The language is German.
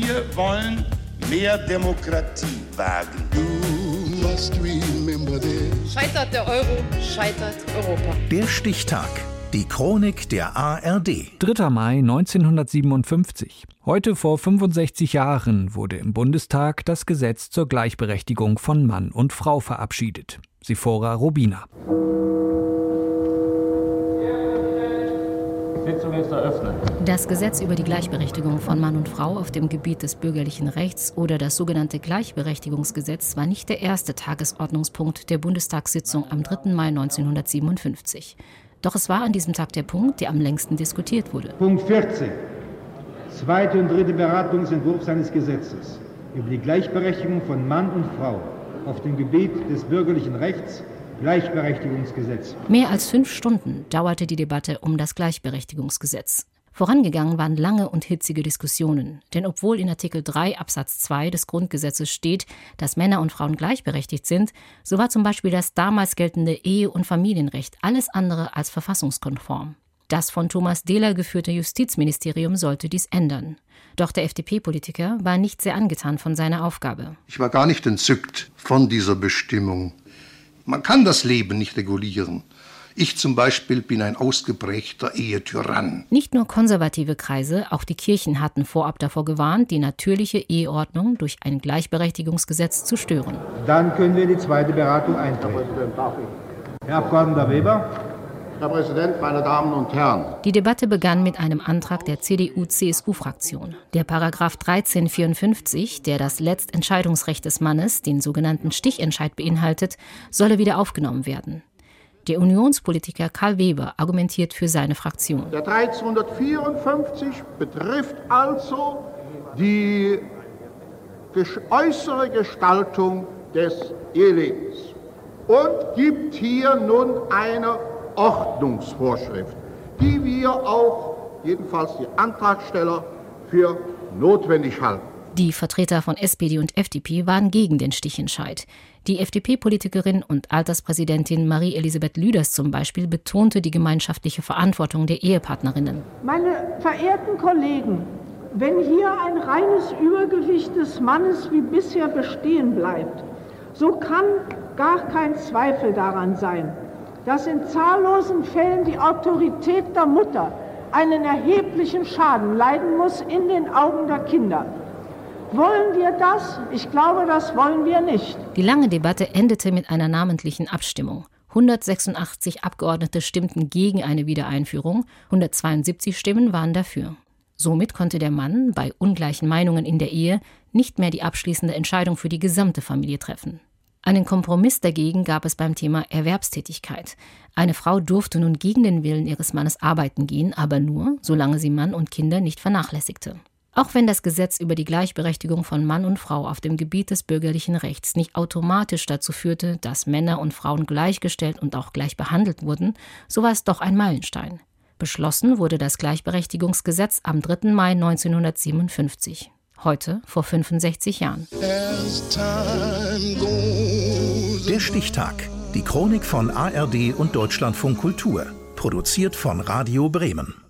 Wir wollen mehr Demokratie wagen. Scheitert der Euro, scheitert Europa. Der Stichtag. Die Chronik der ARD. 3. Mai 1957. Heute vor 65 Jahren wurde im Bundestag das Gesetz zur Gleichberechtigung von Mann und Frau verabschiedet. Sifora Rubina. Sitzung ist eröffnet. Das Gesetz über die Gleichberechtigung von Mann und Frau auf dem Gebiet des bürgerlichen Rechts oder das sogenannte Gleichberechtigungsgesetz war nicht der erste Tagesordnungspunkt der Bundestagssitzung am 3. Mai 1957. Doch es war an diesem Tag der Punkt, der am längsten diskutiert wurde. Punkt 14. Zweite und dritte Beratungsentwurf eines Gesetzes über die Gleichberechtigung von Mann und Frau auf dem Gebiet des bürgerlichen Rechts Gleichberechtigungsgesetz. Mehr als fünf Stunden dauerte die Debatte um das Gleichberechtigungsgesetz. Vorangegangen waren lange und hitzige Diskussionen, denn obwohl in Artikel 3 Absatz 2 des Grundgesetzes steht, dass Männer und Frauen gleichberechtigt sind, so war zum Beispiel das damals geltende Ehe- und Familienrecht alles andere als verfassungskonform. Das von Thomas Dehler geführte Justizministerium sollte dies ändern. Doch der FDP-Politiker war nicht sehr angetan von seiner Aufgabe. Ich war gar nicht entzückt von dieser Bestimmung. Man kann das Leben nicht regulieren. Ich zum Beispiel bin ein ausgeprägter Ehetyrann. Nicht nur konservative Kreise, auch die Kirchen hatten vorab davor gewarnt, die natürliche Eheordnung durch ein Gleichberechtigungsgesetz zu stören. Dann können wir die zweite Beratung eintreten. Herr Abgeordneter Weber. Herr Präsident, meine Damen und Herren! Die Debatte begann mit einem Antrag der CDU-CSU-Fraktion. Der Paragraph 1354, der das Letztentscheidungsrecht des Mannes, den sogenannten Stichentscheid beinhaltet, solle wieder aufgenommen werden. Der Unionspolitiker Karl Weber argumentiert für seine Fraktion. Der 1354 betrifft also die äußere Gestaltung des Ehelebens und gibt hier nun eine Ordnungsvorschrift, die wir auch, jedenfalls die Antragsteller, für notwendig halten. Die Vertreter von SPD und FDP waren gegen den Stichentscheid. Die FDP-Politikerin und Alterspräsidentin Marie-Elisabeth Lüders zum Beispiel betonte die gemeinschaftliche Verantwortung der Ehepartnerinnen. Meine verehrten Kollegen, wenn hier ein reines Übergewicht des Mannes wie bisher bestehen bleibt, so kann gar kein Zweifel daran sein, dass in zahllosen Fällen die Autorität der Mutter einen erheblichen Schaden leiden muss in den Augen der Kinder. Wollen wir das? Ich glaube, das wollen wir nicht. Die lange Debatte endete mit einer namentlichen Abstimmung. 186 Abgeordnete stimmten gegen eine Wiedereinführung, 172 Stimmen waren dafür. Somit konnte der Mann bei ungleichen Meinungen in der Ehe nicht mehr die abschließende Entscheidung für die gesamte Familie treffen. Einen Kompromiss dagegen gab es beim Thema Erwerbstätigkeit. Eine Frau durfte nun gegen den Willen ihres Mannes arbeiten gehen, aber nur, solange sie Mann und Kinder nicht vernachlässigte. Auch wenn das Gesetz über die Gleichberechtigung von Mann und Frau auf dem Gebiet des bürgerlichen Rechts nicht automatisch dazu führte, dass Männer und Frauen gleichgestellt und auch gleich behandelt wurden, so war es doch ein Meilenstein. Beschlossen wurde das Gleichberechtigungsgesetz am 3. Mai 1957 heute vor 65 Jahren. Der Stichtag. Die Chronik von ARD und Deutschlandfunk Kultur. Produziert von Radio Bremen.